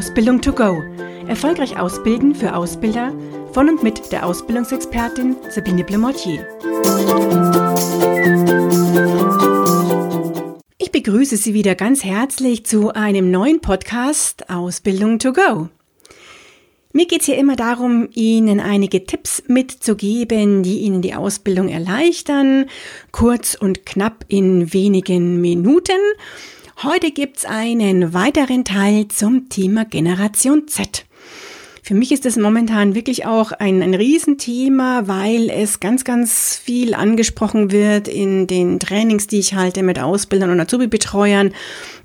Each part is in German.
Ausbildung to go. Erfolgreich ausbilden für Ausbilder von und mit der Ausbildungsexpertin Sabine Blemortier. Ich begrüße Sie wieder ganz herzlich zu einem neuen Podcast Ausbildung to go. Mir geht es hier immer darum, Ihnen einige Tipps mitzugeben, die Ihnen die Ausbildung erleichtern, kurz und knapp in wenigen Minuten. Heute gibt's einen weiteren Teil zum Thema Generation Z. Für mich ist das momentan wirklich auch ein, ein Riesenthema, weil es ganz, ganz viel angesprochen wird in den Trainings, die ich halte mit Ausbildern und Azubi-Betreuern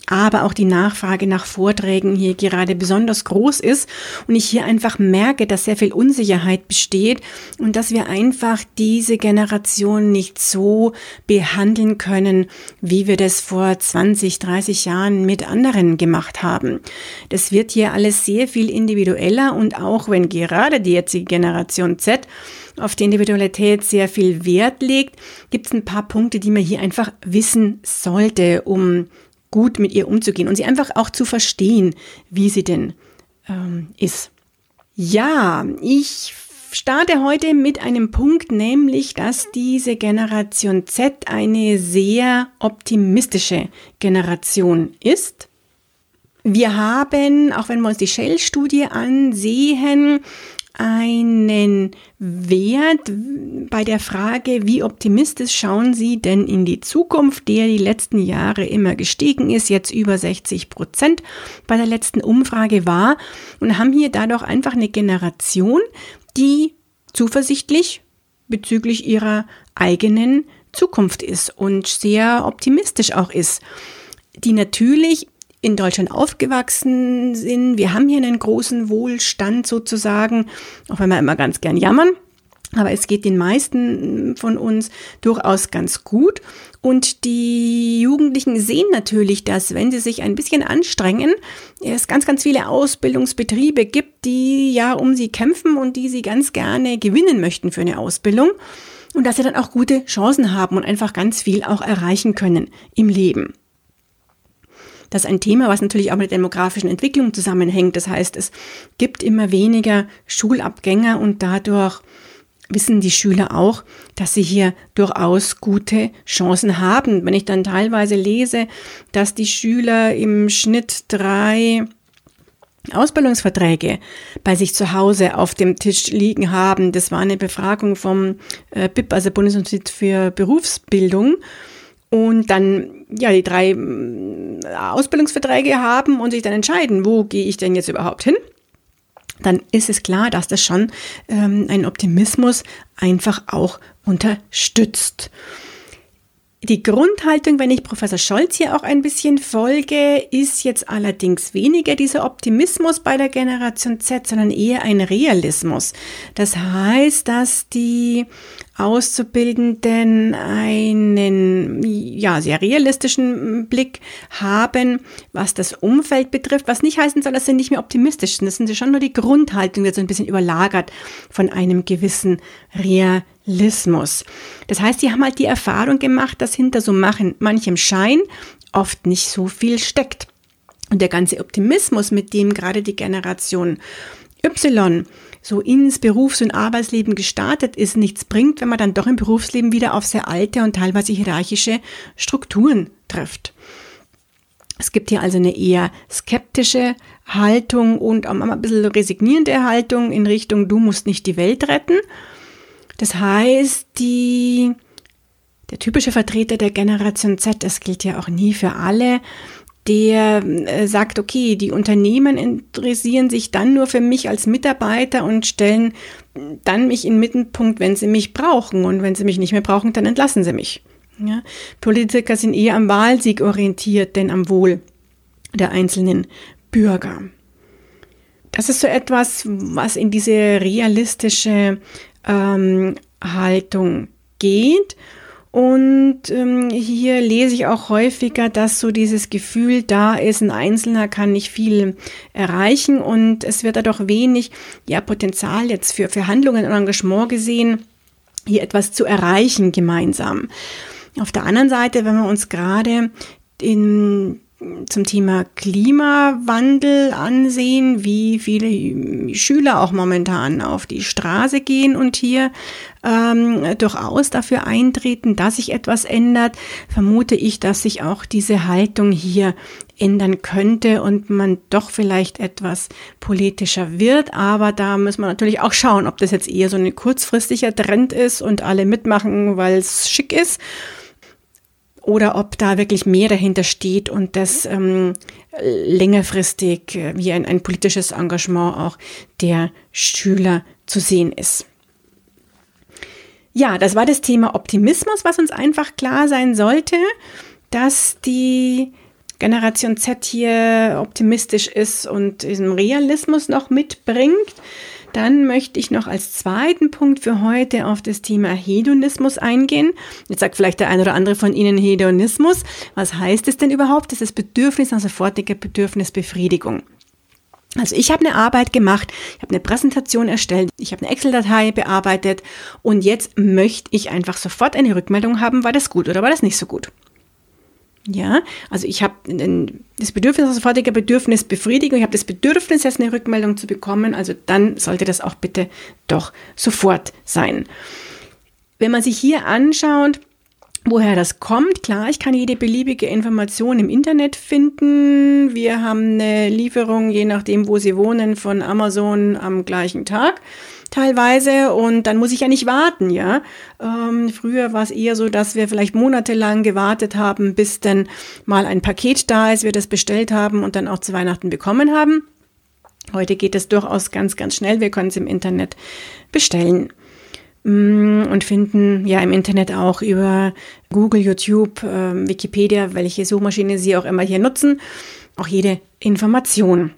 aber auch die Nachfrage nach Vorträgen hier gerade besonders groß ist und ich hier einfach merke, dass sehr viel Unsicherheit besteht und dass wir einfach diese Generation nicht so behandeln können, wie wir das vor 20, 30 Jahren mit anderen gemacht haben. Das wird hier alles sehr viel individueller und auch wenn gerade die jetzige Generation Z auf die Individualität sehr viel Wert legt, gibt es ein paar Punkte, die man hier einfach wissen sollte, um gut mit ihr umzugehen und sie einfach auch zu verstehen, wie sie denn ähm, ist. Ja, ich starte heute mit einem Punkt, nämlich, dass diese Generation Z eine sehr optimistische Generation ist. Wir haben, auch wenn wir uns die Shell-Studie ansehen, einen Wert bei der Frage, wie optimistisch schauen Sie denn in die Zukunft, der die letzten Jahre immer gestiegen ist, jetzt über 60 Prozent bei der letzten Umfrage war und haben hier dadurch einfach eine Generation, die zuversichtlich bezüglich ihrer eigenen Zukunft ist und sehr optimistisch auch ist, die natürlich in Deutschland aufgewachsen sind. Wir haben hier einen großen Wohlstand sozusagen, auch wenn wir immer ganz gern jammern. Aber es geht den meisten von uns durchaus ganz gut. Und die Jugendlichen sehen natürlich, dass wenn sie sich ein bisschen anstrengen, es ganz, ganz viele Ausbildungsbetriebe gibt, die ja um sie kämpfen und die sie ganz gerne gewinnen möchten für eine Ausbildung. Und dass sie dann auch gute Chancen haben und einfach ganz viel auch erreichen können im Leben. Das ist ein Thema, was natürlich auch mit der demografischen Entwicklung zusammenhängt. Das heißt, es gibt immer weniger Schulabgänger und dadurch wissen die Schüler auch, dass sie hier durchaus gute Chancen haben. Wenn ich dann teilweise lese, dass die Schüler im Schnitt drei Ausbildungsverträge bei sich zu Hause auf dem Tisch liegen haben. Das war eine Befragung vom äh, BIP, also Bundesinstitut für Berufsbildung und dann ja die drei mm, Ausbildungsverträge haben und sich dann entscheiden, wo gehe ich denn jetzt überhaupt hin, dann ist es klar, dass das schon ähm, einen Optimismus einfach auch unterstützt. Die Grundhaltung, wenn ich Professor Scholz hier auch ein bisschen folge, ist jetzt allerdings weniger dieser Optimismus bei der Generation Z, sondern eher ein Realismus. Das heißt, dass die Auszubildenden einen ja, sehr realistischen Blick haben, was das Umfeld betrifft, was nicht heißen soll, dass sie nicht mehr optimistisch sind. Das sind schon nur die Grundhaltung, die so ein bisschen überlagert von einem gewissen Realismus. Das heißt, die haben halt die Erfahrung gemacht, dass hinter so manchem Schein oft nicht so viel steckt. Und der ganze Optimismus, mit dem gerade die Generation Y so ins Berufs- und Arbeitsleben gestartet ist, nichts bringt, wenn man dann doch im Berufsleben wieder auf sehr alte und teilweise hierarchische Strukturen trifft. Es gibt hier also eine eher skeptische Haltung und auch ein bisschen resignierende Haltung in Richtung, du musst nicht die Welt retten. Das heißt, die, der typische Vertreter der Generation Z, das gilt ja auch nie für alle, der äh, sagt, okay, die Unternehmen interessieren sich dann nur für mich als Mitarbeiter und stellen dann mich in den Mittelpunkt, wenn sie mich brauchen. Und wenn sie mich nicht mehr brauchen, dann entlassen sie mich. Ja? Politiker sind eher am Wahlsieg orientiert, denn am Wohl der einzelnen Bürger. Das ist so etwas, was in diese realistische ähm, Haltung geht und ähm, hier lese ich auch häufiger, dass so dieses Gefühl da ist, ein Einzelner kann nicht viel erreichen und es wird dadurch wenig ja, Potenzial jetzt für, für Handlungen und Engagement gesehen, hier etwas zu erreichen gemeinsam. Auf der anderen Seite, wenn wir uns gerade in zum Thema Klimawandel ansehen, wie viele Schüler auch momentan auf die Straße gehen und hier ähm, durchaus dafür eintreten, dass sich etwas ändert, vermute ich, dass sich auch diese Haltung hier ändern könnte und man doch vielleicht etwas politischer wird. Aber da muss man natürlich auch schauen, ob das jetzt eher so ein kurzfristiger Trend ist und alle mitmachen, weil es schick ist oder ob da wirklich mehr dahinter steht und das ähm, längerfristig äh, wie ein, ein politisches Engagement auch der Schüler zu sehen ist. Ja, das war das Thema Optimismus, was uns einfach klar sein sollte, dass die Generation Z hier optimistisch ist und diesen Realismus noch mitbringt. Dann möchte ich noch als zweiten Punkt für heute auf das Thema Hedonismus eingehen. Jetzt sagt vielleicht der eine oder andere von Ihnen Hedonismus. Was heißt es denn überhaupt? Das ist Bedürfnis nach sofortiger Bedürfnisbefriedigung. Also ich habe eine Arbeit gemacht, ich habe eine Präsentation erstellt, ich habe eine Excel-Datei bearbeitet und jetzt möchte ich einfach sofort eine Rückmeldung haben, war das gut oder war das nicht so gut. Ja, also ich habe das Bedürfnis, also sofortige Bedürfnisbefriedigung, ich habe das Bedürfnis, jetzt eine Rückmeldung zu bekommen, also dann sollte das auch bitte doch sofort sein. Wenn man sich hier anschaut, woher das kommt, klar, ich kann jede beliebige Information im Internet finden. Wir haben eine Lieferung, je nachdem, wo Sie wohnen, von Amazon am gleichen Tag teilweise und dann muss ich ja nicht warten, ja. Ähm, früher war es eher so, dass wir vielleicht monatelang gewartet haben, bis dann mal ein Paket da ist, wir das bestellt haben und dann auch zu Weihnachten bekommen haben. Heute geht es durchaus ganz, ganz schnell. Wir können es im Internet bestellen mm, und finden ja im Internet auch über Google, YouTube, äh, Wikipedia, welche Suchmaschine Sie auch immer hier nutzen, auch jede Information.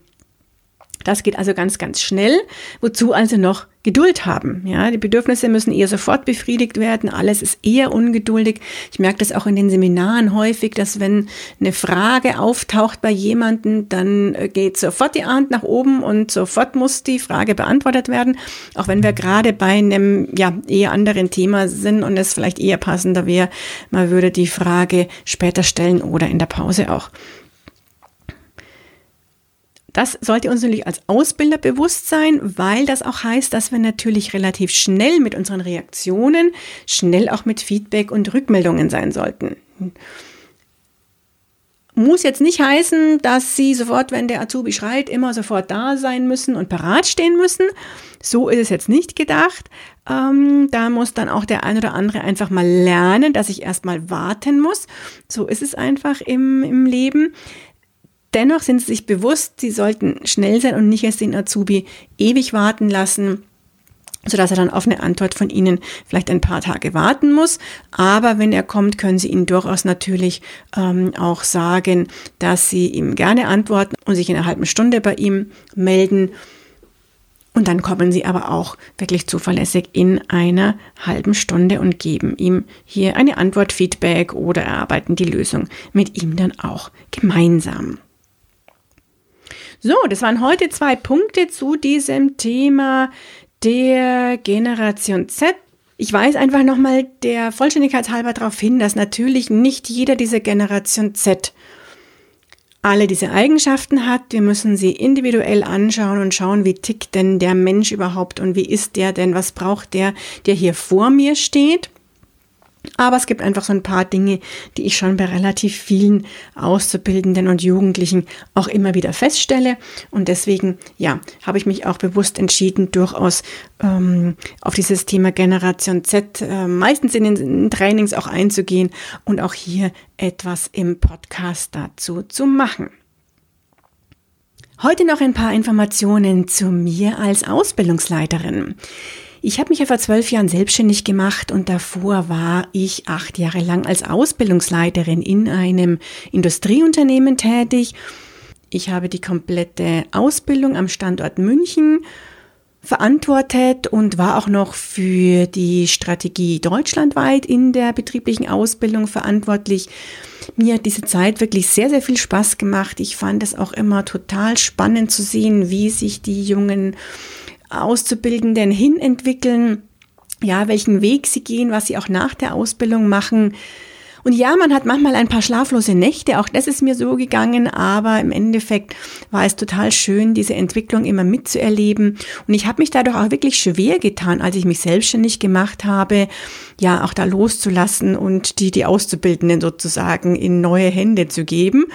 Das geht also ganz, ganz schnell. Wozu also noch Geduld haben. Ja, die Bedürfnisse müssen eher sofort befriedigt werden. Alles ist eher ungeduldig. Ich merke das auch in den Seminaren häufig, dass wenn eine Frage auftaucht bei jemandem, dann äh, geht sofort die Hand nach oben und sofort muss die Frage beantwortet werden. Auch wenn wir gerade bei einem, ja, eher anderen Thema sind und es vielleicht eher passender wäre, man würde die Frage später stellen oder in der Pause auch. Das sollte uns natürlich als Ausbilder bewusst sein, weil das auch heißt, dass wir natürlich relativ schnell mit unseren Reaktionen, schnell auch mit Feedback und Rückmeldungen sein sollten. Muss jetzt nicht heißen, dass Sie sofort, wenn der Azubi schreit, immer sofort da sein müssen und parat stehen müssen. So ist es jetzt nicht gedacht. Ähm, da muss dann auch der ein oder andere einfach mal lernen, dass ich erstmal warten muss. So ist es einfach im, im Leben. Dennoch sind sie sich bewusst, sie sollten schnell sein und nicht erst den Azubi ewig warten lassen sodass er dann auf eine Antwort von Ihnen vielleicht ein paar Tage warten muss. Aber wenn er kommt, können Sie ihm durchaus natürlich ähm, auch sagen, dass Sie ihm gerne antworten und sich in einer halben Stunde bei ihm melden. Und dann kommen Sie aber auch wirklich zuverlässig in einer halben Stunde und geben ihm hier eine Antwort, Feedback oder erarbeiten die Lösung mit ihm dann auch gemeinsam. So, das waren heute zwei Punkte zu diesem Thema der Generation Z. Ich weise einfach nochmal der Vollständigkeit halber darauf hin, dass natürlich nicht jeder dieser Generation Z alle diese Eigenschaften hat. Wir müssen sie individuell anschauen und schauen, wie tickt denn der Mensch überhaupt und wie ist der denn, was braucht der, der hier vor mir steht. Aber es gibt einfach so ein paar Dinge, die ich schon bei relativ vielen Auszubildenden und Jugendlichen auch immer wieder feststelle. Und deswegen, ja, habe ich mich auch bewusst entschieden, durchaus ähm, auf dieses Thema Generation Z äh, meistens in den Trainings auch einzugehen und auch hier etwas im Podcast dazu zu machen. Heute noch ein paar Informationen zu mir als Ausbildungsleiterin. Ich habe mich ja vor zwölf Jahren selbstständig gemacht und davor war ich acht Jahre lang als Ausbildungsleiterin in einem Industrieunternehmen tätig. Ich habe die komplette Ausbildung am Standort München verantwortet und war auch noch für die Strategie deutschlandweit in der betrieblichen Ausbildung verantwortlich. Mir hat diese Zeit wirklich sehr, sehr viel Spaß gemacht. Ich fand es auch immer total spannend zu sehen, wie sich die jungen Auszubildenden hinentwickeln, ja, welchen Weg sie gehen, was sie auch nach der Ausbildung machen. Und ja, man hat manchmal ein paar schlaflose Nächte, auch das ist mir so gegangen, aber im Endeffekt war es total schön, diese Entwicklung immer mitzuerleben. Und ich habe mich dadurch auch wirklich schwer getan, als ich mich selbstständig gemacht habe, ja, auch da loszulassen und die, die Auszubildenden sozusagen in neue Hände zu geben.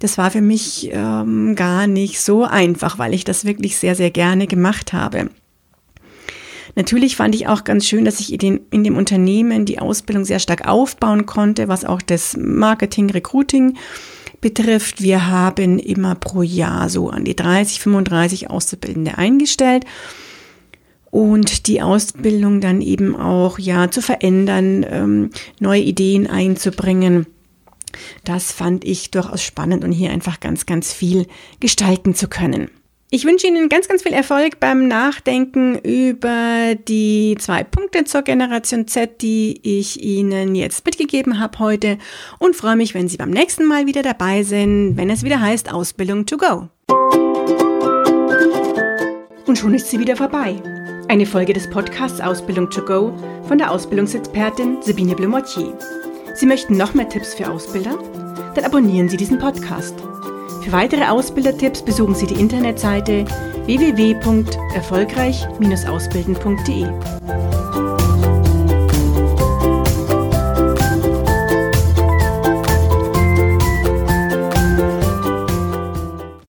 Das war für mich ähm, gar nicht so einfach, weil ich das wirklich sehr, sehr gerne gemacht habe. Natürlich fand ich auch ganz schön, dass ich in, dem Unternehmen die Ausbildung sehr stark aufbauen konnte, was auch das Marketing, Recruiting betrifft. Wir haben immer pro Jahr so an die 30, 35 Auszubildende eingestellt und die Ausbildung dann eben auch ja zu verändern, ähm, neue Ideen einzubringen. Das fand ich durchaus spannend und hier einfach ganz, ganz viel gestalten zu können. Ich wünsche Ihnen ganz, ganz viel Erfolg beim Nachdenken über die zwei Punkte zur Generation Z, die ich Ihnen jetzt mitgegeben habe heute und freue mich, wenn Sie beim nächsten Mal wieder dabei sind, wenn es wieder heißt Ausbildung to go. Und schon ist sie wieder vorbei. Eine Folge des Podcasts Ausbildung to go von der Ausbildungsexpertin Sabine Blumottier. Sie möchten noch mehr Tipps für Ausbilder? Dann abonnieren Sie diesen Podcast. Für weitere Ausbildertipps besuchen Sie die Internetseite www.erfolgreich-ausbilden.de.